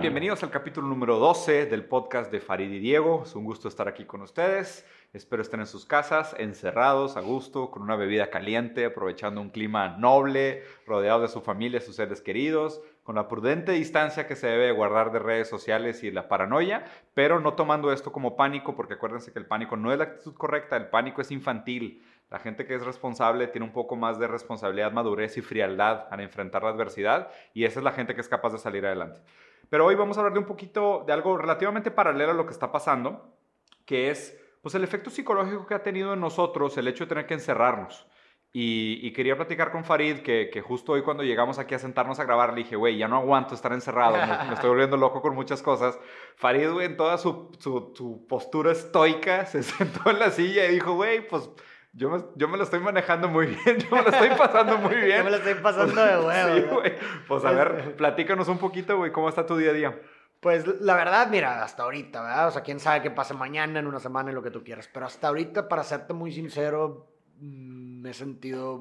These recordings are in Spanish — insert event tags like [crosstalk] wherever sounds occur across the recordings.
Bienvenidos al capítulo número 12 del podcast de Farid y Diego. Es un gusto estar aquí con ustedes. Espero estén en sus casas, encerrados, a gusto, con una bebida caliente, aprovechando un clima noble, rodeados de su familia, sus seres queridos, con la prudente distancia que se debe guardar de redes sociales y la paranoia, pero no tomando esto como pánico, porque acuérdense que el pánico no es la actitud correcta, el pánico es infantil. La gente que es responsable tiene un poco más de responsabilidad, madurez y frialdad al enfrentar la adversidad y esa es la gente que es capaz de salir adelante. Pero hoy vamos a hablar de un poquito de algo relativamente paralelo a lo que está pasando, que es pues el efecto psicológico que ha tenido en nosotros el hecho de tener que encerrarnos. Y, quería platicar con Farid, que, justo hoy cuando llegamos aquí a sentarnos a grabar, le dije, güey, ya no aguanto estar encerrado, me, estoy volviendo loco con muchas cosas. Farid, güey, en toda su, su, su, postura estoica, se [laughs] sentó en la silla y dijo, güey, pues yo me, yo me lo estoy manejando muy bien, [laughs] yo me lo estoy pasando muy bien. yo me lo estoy pasando de huevo. sí, güey. Pues a ver, platícanos un poquito, güey, ¿cómo está tu día a día? Pues la verdad, mira, hasta ahorita, ¿verdad? O sea, quién sabe qué pase mañana, en una semana, en lo que tú quieras. Pero hasta ahorita, para serte muy sincero, mm, me he sentido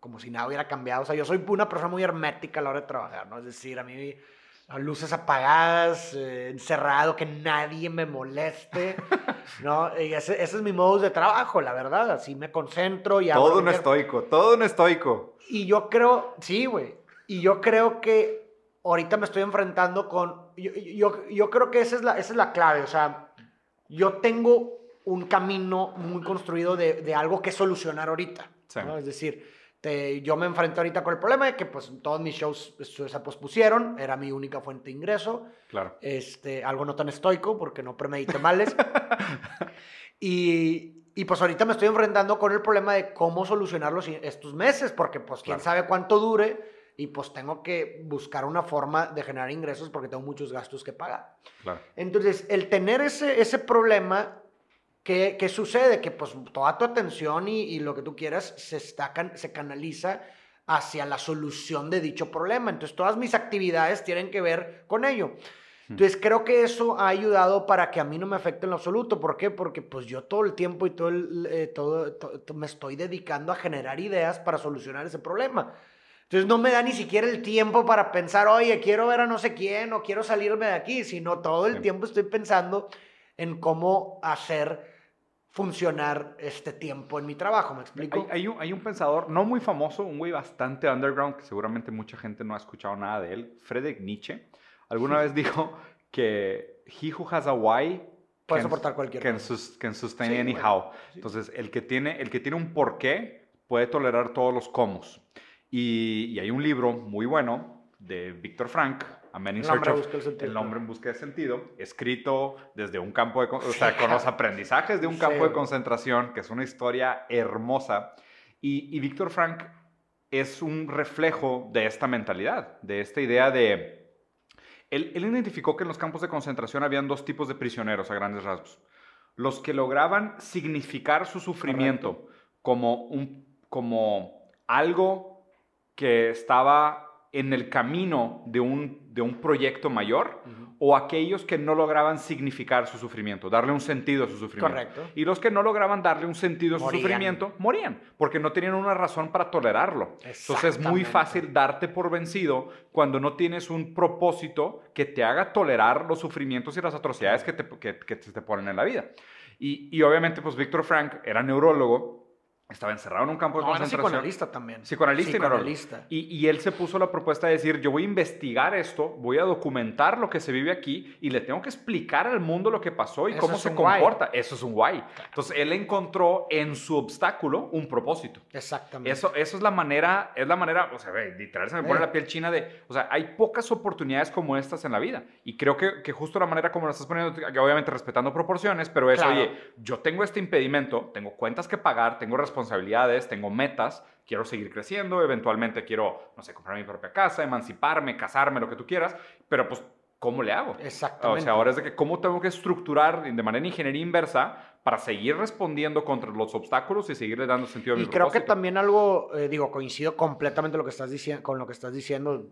como si nada hubiera cambiado. O sea, yo soy una persona muy hermética a la hora de trabajar, ¿no? Es decir, a mí luces apagadas, eh, encerrado, que nadie me moleste, [laughs] ¿no? Y ese, es mi modo de trabajo, la verdad, así me concentro y Todo un estoico, todo un estoico. Y yo creo, sí, güey, y yo creo que ahorita me estoy enfrentando con, yo, yo, creo que esa es, la, esa es la clave, o sea, yo tengo un camino muy construido de, de algo que solucionar ahorita, ¿no? Es decir, este, yo me enfrenté ahorita con el problema de que pues todos mis shows se pospusieron, era mi única fuente de ingreso. Claro. Este, algo no tan estoico porque no premedité males. [laughs] y, y, pues ahorita me estoy enfrentando con el problema de cómo solucionarlos estos meses, porque pues quién sabe cuánto dure y pues tengo que buscar una forma de generar ingresos porque tengo muchos gastos que pagar. Claro. Entonces, el tener ese, ese problema ¿Qué, ¿Qué, sucede? Que pues toda tu atención y, y, lo que tú quieras se, está, se canaliza hacia la solución de dicho problema. Entonces todas mis actividades tienen que ver con ello. Entonces creo que eso ha ayudado para que a mí no me afecte en lo absoluto. ¿Por qué? Porque pues yo todo el tiempo y todo, el, eh, todo, me estoy dedicando a generar ideas para solucionar ese problema. Entonces no me da ni siquiera el tiempo para pensar, oye, quiero ver a no sé quién o quiero salirme de aquí, sino todo el tiempo estoy pensando en cómo hacer funcionar este tiempo en mi trabajo, ¿me explico? Hay, un, hay, un, pensador no muy famoso, un güey bastante underground, que seguramente mucha gente no ha escuchado nada de él, Friedrich Nietzsche. Alguna vez dijo que he who has a why puede soportar cualquier can, sus, can sustain anyhow. Entonces, el que, tiene, el que tiene un porqué puede tolerar todos los cómo. Y, y hay un libro muy bueno de Víctor Frank, a Man in Search of, El nombre en busca de sentido, escrito desde un campo de, o sea, con los aprendizajes de un campo de concentración, que es una historia hermosa. Y, y Víctor Frank es un reflejo de esta mentalidad, de esta idea de... Él, él, identificó que en los campos de concentración habían dos tipos de prisioneros a grandes rasgos. Los que lograban significar su sufrimiento como, un, como algo que estaba en el camino de un, de un proyecto mayor o aquellos que no lograban significar su sufrimiento, darle un sentido a su sufrimiento. Correcto. Y los que no lograban darle un sentido a su sufrimiento morían, porque no tenían una razón para tolerarlo. Entonces es muy fácil darte por vencido cuando no tienes un propósito que te haga tolerar los sufrimientos y las atrocidades que te, que, que te ponen en la vida. Y, y obviamente, pues Víctor Frank era neurólogo estaba encerrado en un campo de no, concentración. Era psicoanalista también. Psicoanalista, psicoanalista. Y, y, él se puso la propuesta de decir, yo voy a investigar esto, voy a documentar lo que se vive aquí y le tengo que explicar al mundo lo que pasó y cómo se comporta. Eso es un guay. Entonces, él encontró en su obstáculo un propósito. Exactamente. Eso, eso es la manera, es la manera, o sea, literal se me pone la piel china de, o sea, hay pocas oportunidades como estas en la vida. Y creo que, que justo la manera como lo estás poniendo, que obviamente respetando proporciones, pero es, oye, yo tengo este impedimento, tengo cuentas que pagar, tengo responsabilidades responsabilidades, tengo metas, quiero seguir creciendo, eventualmente quiero, no sé, comprar mi propia casa, emanciparme, casarme, lo que tú quieras, pero pues, ¿cómo le hago? Exactamente. O sea, ahora es de que cómo tengo que estructurar de manera ingeniería inversa para seguir respondiendo contra los obstáculos y seguirle dando sentido a mi Y creo que también algo, eh, digo, coincido completamente lo que estás diciendo, con lo que estás diciendo,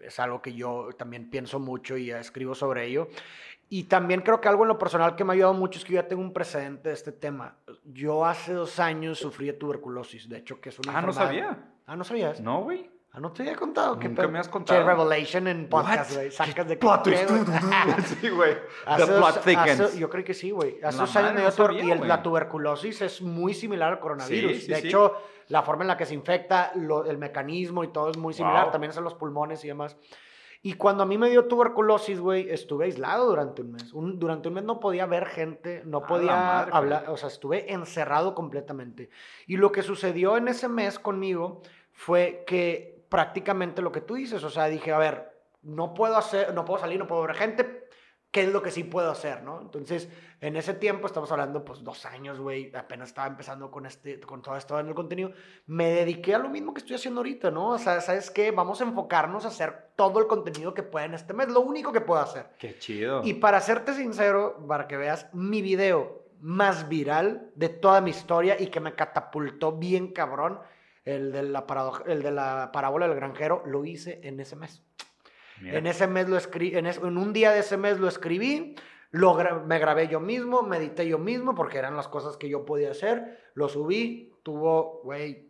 es algo que yo también pienso mucho y escribo sobre ello. Y también creo que algo en lo personal que me ha ayudado mucho es que yo ya tengo un precedente de este tema. Yo hace dos años sufrí de tuberculosis, de hecho, que es una Ah, no sabía. Ah, ¿no sabías? No, güey. Ah, no te había contado. ¿Qué Nunca me has contado. Che, Revelation en podcast, güey. Sacas de Plot ¿qué, twist. [laughs] [laughs] sí, güey. The plot thickens. hace- yo creo que sí, güey. Hace dos años me dio tuber- sabía, y la tuberculosis es muy similar al coronavirus. Sí, sí, de sí. hecho, la forma en la que se infecta, lo- el mecanismo y todo es muy similar. Wow. También es en los pulmones y demás. Y cuando a mí me dio tuberculosis, güey, estuve aislado durante un mes. Un- durante un mes no podía ver gente, no A podía hablar, o sea, estuve encerrado completamente. Y lo que sucedió en ese mes conmigo fue que prácticamente lo que tú dices, o sea, dije, a ver, no puedo hacer, no puedo salir, no puedo ver gente, ¿qué es lo que sí puedo hacer, no? Entonces, en ese tiempo, estamos hablando, pues, dos años, güey, apenas estaba empezando con, este, con todo esto en el contenido, me dediqué a lo mismo que estoy haciendo ahorita, ¿no? O sea, ¿sabes qué? Vamos a enfocarnos a hacer todo el contenido que pueda en este mes, lo único que puedo hacer. Qué chido. Y para serte sincero, para que veas mi video más viral de toda mi historia y que me catapultó bien cabrón, el de la, el de la parábola del granjero, lo hice en ese mes. Mira. En ese mes lo escribí, en, es- en un día de ese mes lo escribí, lo gra- me grabé yo mismo, medité yo mismo, porque eran las cosas que yo podía hacer, lo subí, tuvo, güey,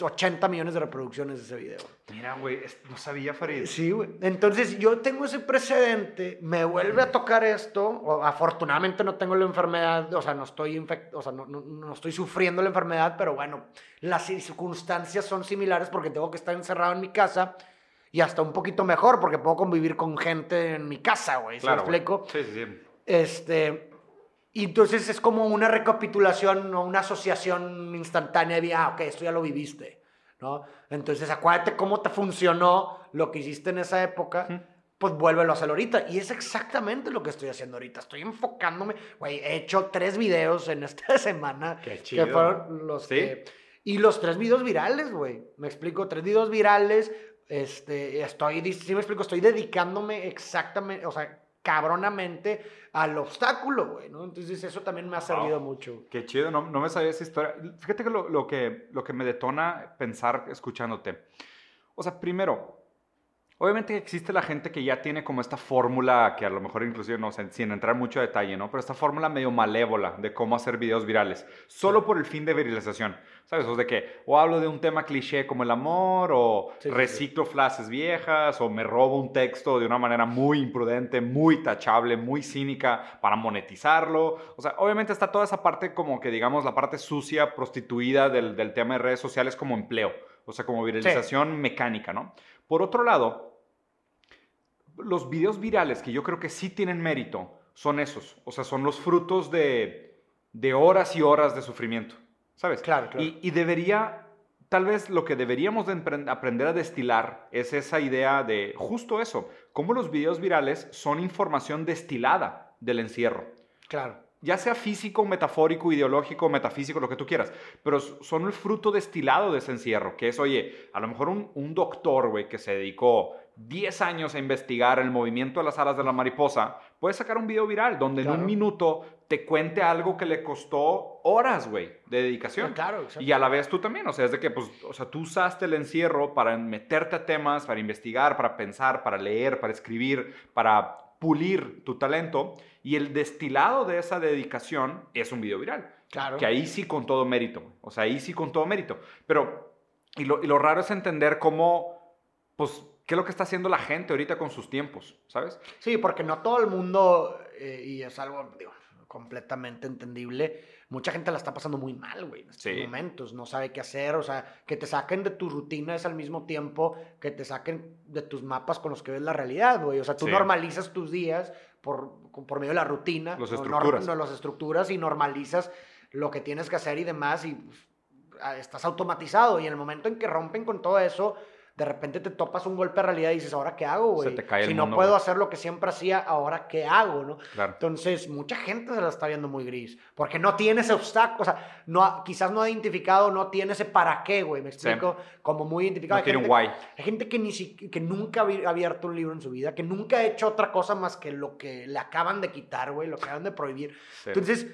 80 millones de reproducciones ese video. Mira, güey, no sabía, Farid. Sí, güey. Entonces yo tengo ese precedente, me vuelve a tocar esto, o afortunadamente no tengo la enfermedad, o sea, no estoy infect- o sea, no, no- no estoy sufriendo la enfermedad, pero bueno, las circunstancias son similares porque tengo que estar encerrado en mi casa y hasta un poquito mejor porque puedo convivir con gente en mi casa, güey, ¿sí Claro, explico? Sí, sí, sí. Este, y entonces es como una recapitulación o una asociación instantánea de, ah, ok, esto ya lo viviste, ¿no? Entonces acuérdate cómo te funcionó lo que hiciste en esa época, Ujú. pues vuélvelo a hacer ahorita. Y es exactamente lo que estoy haciendo ahorita. Estoy enfocándome, güey, he hecho tres videos en esta [laughs] semana. Qué Que chido. fueron los Sí. que- Y los tres videos virales, güey. Me explico, tres videos virales. Este, estoy, sí me explico, estoy dedicándome exactamente, o sea, cabronamente al obstáculo, güey, ¿no? Entonces eso también me ha servido mucho. Qué chido, no, no me sabía esa historia. Fíjate que lo, lo que lo que me detona pensar escuchándote. O sea, primero, obviamente existe la gente que ya tiene como esta fórmula, que a lo mejor inclusive, no sé, sin entrar mucho a detalle, ¿no? Pero esta fórmula medio malévola de cómo hacer videos virales, solo por el fin de viralización. ¿Sabes? O de que o hablo de un tema cliché como el amor, o Sí, sí, sí. reciclo frases viejas, o me robo un texto de una manera muy imprudente, muy tachable, muy cínica para monetizarlo. O sea, obviamente está toda esa parte como que digamos la parte sucia, prostituida del, del tema de redes sociales como empleo, o sea, como viralización mecánica, ¿no? Por otro lado, los videos virales que yo creo que sí tienen mérito son esos, o sea, son los frutos de, de horas y horas de sufrimiento, ¿sabes? Claro, claro. Y, y debería, tal vez lo que deberíamos de aprender a destilar es esa idea de justo eso, cómo los videos virales son información destilada del encierro Claro. ya sea físico, metafórico, ideológico, metafísico, lo que tú quieras, pero son el fruto destilado de ese encierro, que es, oye, a lo mejor un, un doctor, güey, que se dedicó 10 años a investigar el movimiento de las alas de la mariposa, puede sacar un video viral donde en Claro. un minuto te cuente algo que le costó horas, güey, de dedicación. Claro, exacto. Y a la vez tú también, o sea, es de que, pues, o sea, tú usaste el encierro para meterte a temas, para investigar, para pensar, para leer, para escribir, para pulir tu talento. Y el destilado de esa dedicación es un video viral. Claro. Que ahí sí con todo mérito. O sea, ahí sí con todo mérito. Pero, y lo, y lo raro es entender cómo, pues, qué es lo que está haciendo la gente ahorita con sus tiempos, ¿sabes? Sí, porque no todo el mundo, eh, y es algo digo, completamente entendible, mucha gente la está pasando muy mal, güey, en estos Sí. momentos, no sabe qué hacer, o sea, que te saquen de tu rutina es al mismo tiempo que te saquen de tus mapas con los que ves la realidad, güey, o sea, tú Sí. normalizas tus días por, por medio de la rutina, Los estructuras. no, los estructuras y normalizas lo que tienes que hacer y demás, y pues, estás automatizado, y en el momento en que rompen con todo eso, de repente te topas un golpe de realidad y dices, ¿ahora qué hago, Se güey? te cae el Si no mundo, puedo güey. hacer lo que siempre hacía, ¿ahora qué hago, no? Claro. Entonces, mucha gente se la está viendo muy gris, porque no tiene ese obstáculo, o sea, no, quizás no ha identificado, no tiene ese para qué, güey, me explico, como muy identificado. No Hay tiene un gente- guay. Hay gente que, ni si- que nunca ha abierto un libro en su vida, que nunca ha hecho otra cosa más que lo que le acaban de quitar, güey, lo que acaban de prohibir. Sí. Entonces,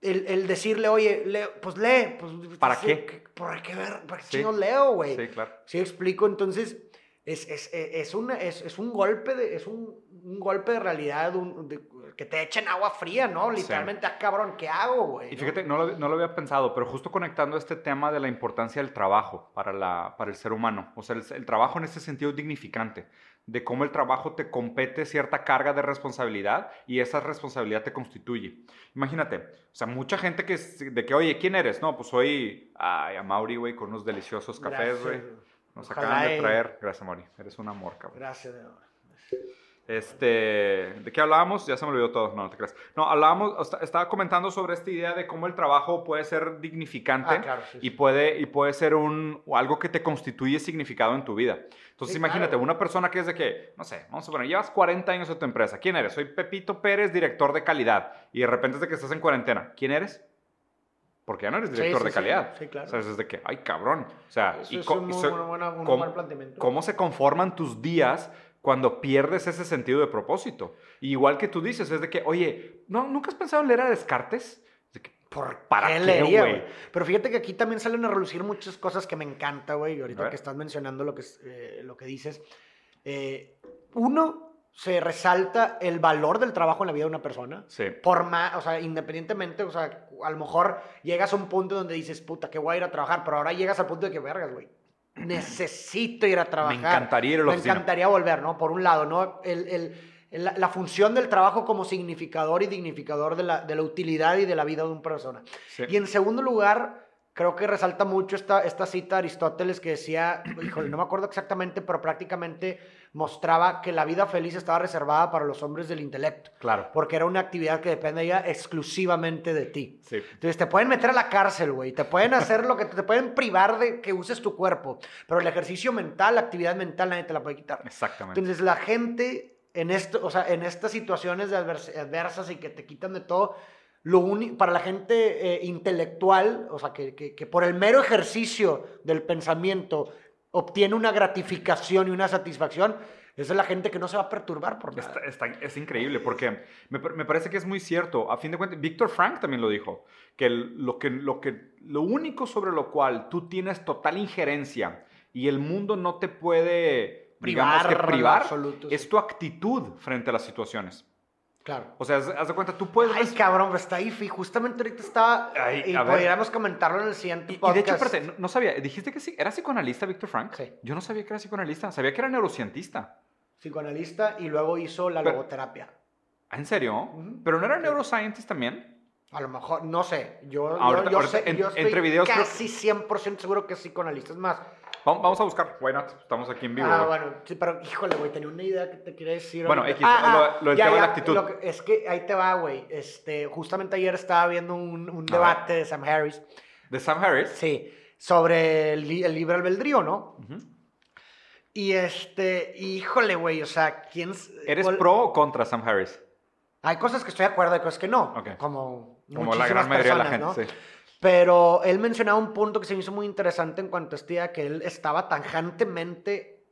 el, el decirle, oye, lee, pues lee, pues... ¿Para sí, qué? ¿Por qué ver? ¿Para qué Sí. chingos leo, güey? Sí, claro. ¿Sí explico? Entonces, es, es, es, un, es, es un golpe de, es un, un golpe de realidad, un- de- que te echen agua fría, ¿no? Literalmente, ah, cabrón, ¿qué hago, güey? Y ¿no? fíjate, no lo, no lo había pensado, pero justo conectando este tema de la importancia del trabajo para, la, para el ser humano, o sea, el, el trabajo en este sentido es dignificante, de cómo el trabajo te compete cierta carga de responsabilidad y esa responsabilidad te constituye. Imagínate, o sea, mucha gente que, de que, oye, ¿quién eres? No, pues soy, ay, a Mauri, güey, con unos deliciosos cafés, güey. Nos Ojalá acaban de traer. Gracias, Mauri, eres un amor, cabrón. Gracias, de. Este, ¿de qué hablábamos? Ya se me olvidó todo, no, no te creas. No, hablábamos, estaba comentando sobre esta idea de cómo el trabajo puede ser dignificante Ah, claro, sí, y puede, y puede ser un, algo que te constituye significado en tu vida. Entonces, Sí, imagínate, claro. una persona que es de que, no sé, vamos a poner, llevas 40 años en tu empresa. ¿Quién eres? Soy Pepito Pérez, director de calidad. Y de repente es de que estás en cuarentena. ¿Quién eres? Porque ya no eres director sí, de calidad. sí, claro. O sea, es de que, ay, cabrón. O sea, Eso y es un y muy, so- buena- buena- un ¿cómo- buen planteamiento. cómo se conforman tus días cuando pierdes ese sentido de propósito. Y igual que tú dices, es de que, oye, ¿no, ¿nunca has pensado en leer a Descartes? De que, ¿Por ¿Para qué leería, güey? Pero fíjate que aquí también salen a relucir muchas cosas que me encanta, güey. y Ahorita que estás mencionando lo que, eh, lo que dices. Eh, uno, se resalta el valor del trabajo en la vida de una persona. Sí. Por más, o sea, independientemente, o sea, a lo mejor llegas a un punto donde dices, puta, que voy a ir a trabajar, pero ahora llegas al punto de que, vergas, güey, necesito ir a trabajar. encantaría ir a la Me oficina. encantaría volver, ¿no? Por un lado, ¿no? El, el- el- la, la función del trabajo como significador y dignificador de la, de la utilidad y de la vida de una persona. Sí. Y en segundo lugar, creo que resalta mucho esta, esta cita de Aristóteles que decía, [clears throat] híjole, no me acuerdo exactamente, pero prácticamente mostraba que la vida feliz estaba reservada para los hombres del intelecto, Claro. porque era una actividad que depende ya exclusivamente de ti. Sí. Entonces te pueden meter a la cárcel, güey, te pueden hacer lo que te pueden privar de que uses tu cuerpo, pero el ejercicio mental, la actividad mental nadie te la puede quitar. Exactamente. Entonces la gente en esto, o sea, en estas situaciones de advers- adversas y que te quitan de todo, lo para la gente eh, intelectual, o sea, que, que- que por el mero ejercicio del pensamiento obtiene una gratificación y una satisfacción, esa es la gente que no se va a perturbar por nada. Está- está- es increíble porque me, me parece que es muy cierto. A fin de cuentas, Víctor Frank también lo dijo, que, el- lo que lo que lo único sobre lo cual tú tienes total injerencia y el mundo no te puede digamos Privar que en privar absoluto, sí. es tu actitud frente a las situaciones. Claro. O sea, haz, de cuenta, tú puedes Ay, cabrón, pues está ahí, justamente ahorita estaba, Ay, y ver. podríamos comentarlo en el siguiente y, y podcast. de hecho, espérate, no, no sabía, dijiste que sí, era psicoanalista Víctor Frank. Sí. Yo no sabía que era psicoanalista, sabía que era neurocientista. Psicoanalista y luego hizo la Pero- logoterapia. Ah, ¿En serio? Ujú. ¿Pero no era Sí. neuroscientist también? A lo mejor, no sé. Yo, Ahorita- yo, ahorita sé, en- yo estoy entre videos casi 100% seguro que es psicoanalista. Es más, Vamos, a buscar, why not? Estamos aquí en vivo. ah, güey. bueno, sí, pero híjole, güey, tenía una idea que te quería decir. Bueno. X, lo- lo del tema de la actitud. lo que- es que ahí te va, güey. Este, justamente ayer estaba viendo un, un debate de Sam Harris, ¿De Sam Harris? sí, sobre el, el libre albedrío, ¿no? Ujú. Y este, híjole, güey, o sea, ¿quién... ¿Eres cuál- pro o contra Sam Harris? Hay cosas que estoy de acuerdo, hay cosas que no. Ok. Como, Como la gran mayoría de la gente, personas, ¿no? sí. Pero él mencionaba un punto que se me hizo muy interesante en cuanto a esta idea que él estaba tajantemente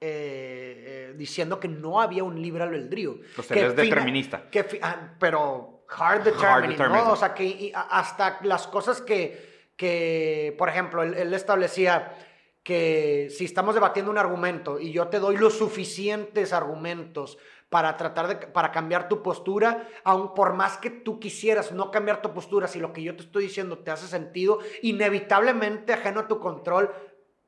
eh, eh, diciendo que no había un libre albedrío. Que él es fina- determinista. que fi- ah, pero hard determinism. ¿no? O sea, que y hasta las cosas que, que por ejemplo, él, él establecía que si estamos debatiendo un argumento y yo te doy los suficientes argumentos para tratar de para cambiar tu postura, aun por más que tú quisieras no cambiar tu postura, si lo que yo te estoy diciendo te hace sentido, inevitablemente ajeno a tu control,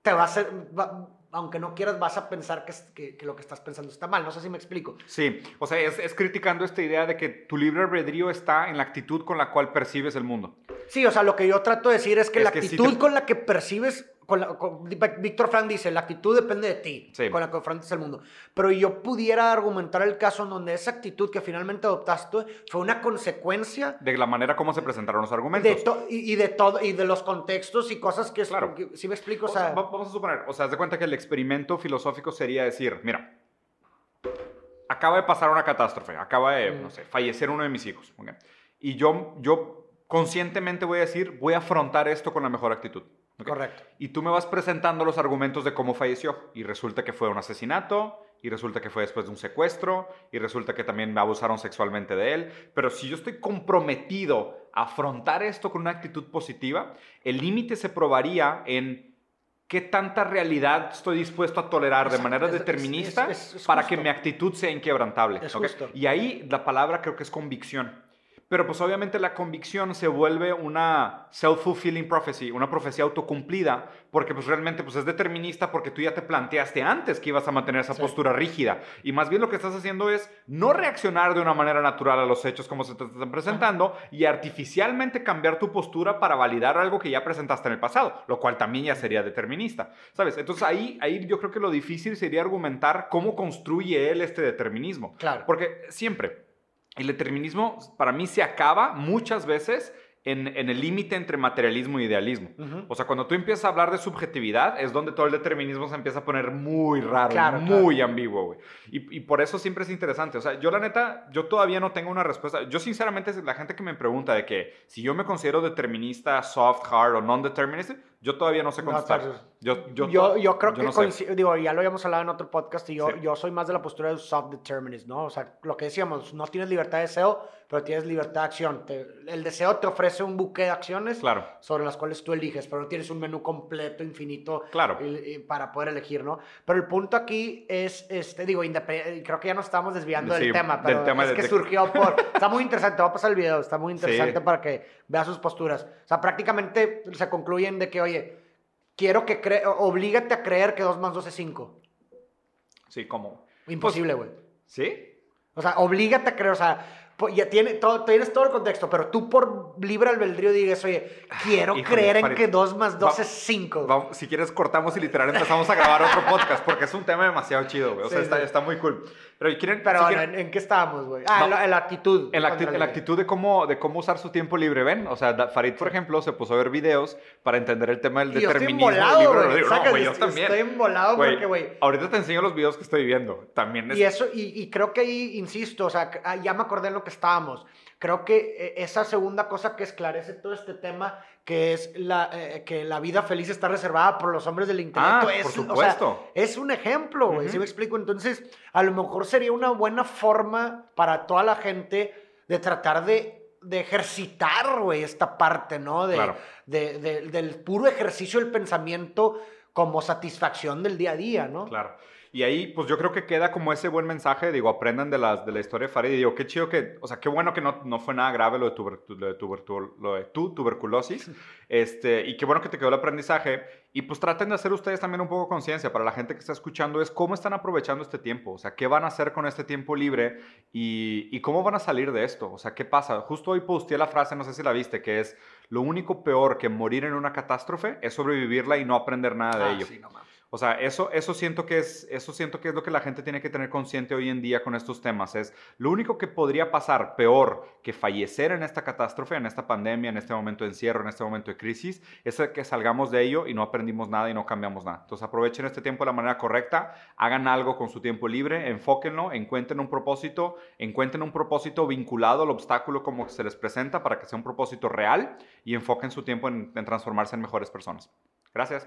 te va a va- aunque no quieras, vas a pensar que, que- que lo que estás pensando está mal. No sé si me explico. Sí, o sea, es, es criticando esta idea de que tu libre albedrío está en la actitud con la cual percibes el mundo. Sí, o sea, lo que yo trato de decir es que Es la que actitud te- con la que percibes, con la- con- Víctor Frank dice, la actitud depende de ti, Sí. con la que enfrentas el mundo. Pero yo pudiera argumentar el caso en donde esa actitud que finalmente adoptaste fue una consecuencia De la manera como se presentaron los de argumentos. to- y, y de todo y de los contextos y cosas que, Claro. que- sí me explico, o O sea, sea, va- vamos a suponer, o sea, haz de cuenta que el experimento filosófico sería decir, mira, acaba de pasar una catástrofe, acaba de, Mm. no sé, fallecer uno de mis hijos. ¿ok? Y yo, yo conscientemente voy a decir, voy a afrontar esto con la mejor actitud. Correcto. Y tú me vas presentando los argumentos de cómo falleció. Y resulta que fue un asesinato, y resulta que fue después de un secuestro, y resulta que también me abusaron sexualmente de él. Pero si yo estoy comprometido a afrontar esto con una actitud positiva, el límite se probaría en qué tanta realidad estoy dispuesto a tolerar de manera es- determinista es- es para que mi actitud sea inquebrantable. Es ¿ok? justo. Y ahí la palabra creo que es convicción. Pero pues obviamente la convicción se vuelve una self-fulfilling prophecy, una profecía autocumplida, porque pues realmente pues es determinista porque tú ya te planteaste antes que ibas a mantener esa Sí. postura rígida. Y más bien lo que estás haciendo es no reaccionar de una manera natural a los hechos como se te están presentando y artificialmente cambiar tu postura para validar algo que ya presentaste en el pasado, lo cual también ya sería determinista. ¿Sabes? Entonces ahí, ahí yo creo que lo difícil sería argumentar cómo construye él este determinismo. Claro. Porque siempre, el determinismo para mí se acaba muchas veces en, en el límite entre materialismo e idealismo. O sea, cuando tú empiezas a hablar de subjetividad, es donde todo el determinismo se empieza a poner muy raro, Claro, muy ambiguo, güey. Y, y por eso siempre es interesante. O sea, yo la neta, yo todavía no tengo una respuesta. Yo sinceramente, la gente que me pregunta de que si yo me considero determinista, soft, hard o non-determinista, yo todavía no sé No, contestar. pero- yo, yo, Yo, yo, creo que no sé. coincide- digo, ya lo habíamos hablado en otro podcast y yo, Sí. yo soy más de la postura del soft determinist, ¿no? O sea, lo que decíamos, no tienes libertad de deseo, pero tienes libertad de acción. Te- el deseo te ofrece un buque de acciones Claro. sobre las cuales tú eliges, pero no tienes un menú completo, infinito, Claro. y- y para poder elegir, ¿no? Pero el punto aquí es, este, digo, creo que ya nos estamos desviando Sí, del tema, del pero tema es de- que de- surgió [laughs] por... Está muy interesante, te voy a pasar el video, está muy interesante Sí. para que veas sus posturas. O sea, prácticamente se concluyen de que, oye, quiero que cre oblígate a creer que 2 más 2 es 5. Sí, como. Imposible, güey. ¿Sí? O sea, oblígate a creer, o sea, ya tiene todo, tienes todo el contexto, pero tú por libre albedrío digas, oye, quiero Híjole, creer en que 2 más 2 Va- es 5. Vamos, si quieres, cortamos y literal empezamos a grabar otro podcast porque es un tema demasiado chido, güey. O sea, Sí, está, sí. está muy cool. Pero ¿quieren, Pero si bueno, quieren- ¿en, en qué estábamos, güey? Ah, No. en, la, actitud. en la, acti- la actitud de cómo, de cómo usar su tiempo libre, ¿ven? O sea, Farid, por ejemplo, se puso a ver videos para entender el tema del Y yo estoy determinismo. embolado, libre güey. No, güey, yo también. Estoy embolado Güey, porque, güey, Ahorita te enseño los videos que estoy viendo. También es... Y eso, y, y creo que ahí, insisto, o sea, ah, ya me acordé en lo que estábamos. Creo que eh, esa segunda cosa que esclarece todo este tema, que es la, eh, que la vida feliz está reservada por los hombres del intelecto, Ah, es, por o sea, supuesto. es un ejemplo, güey. ¿sí me explico? Entonces, a lo mejor sería una buena forma para toda la gente de tratar de, de ejercitar, güey, esta parte, ¿no? De, Claro. de- de- del puro ejercicio del pensamiento como satisfacción del día a día, ¿no? Claro. Y ahí, pues yo creo que queda como ese buen mensaje, digo, aprendan de, las, de la historia de Farid. Y digo, qué chido que, o sea, qué bueno que no, no fue nada grave lo de, tuber- lo de, tubertul- lo de tu tuberculosis. Este, y qué bueno que te quedó el aprendizaje. Y pues traten de hacer ustedes también un poco conciencia para la gente que está escuchando, es cómo están aprovechando este tiempo. O sea, qué van a hacer con este tiempo libre y, y cómo van a salir de esto. O sea, qué pasa. Justo hoy posteé la frase, no sé si la viste, que es, lo único peor que morir en una catástrofe es sobrevivirla y no aprender nada de Ah, ello. sí, no mames. O sea, eso, eso, siento que es, eso siento que es lo que la gente tiene que tener consciente hoy en día con estos temas. Es lo único que podría pasar peor que fallecer en esta catástrofe, en esta pandemia, en este momento de encierro, en este momento de crisis, es que salgamos de ello y no aprendimos nada y no cambiamos nada. Entonces aprovechen este tiempo de la manera correcta, hagan algo con su tiempo libre, enfóquenlo, encuentren un propósito, encuentren un propósito vinculado al obstáculo como se les presenta para que sea un propósito real y enfoquen su tiempo en, en transformarse en mejores personas. Gracias.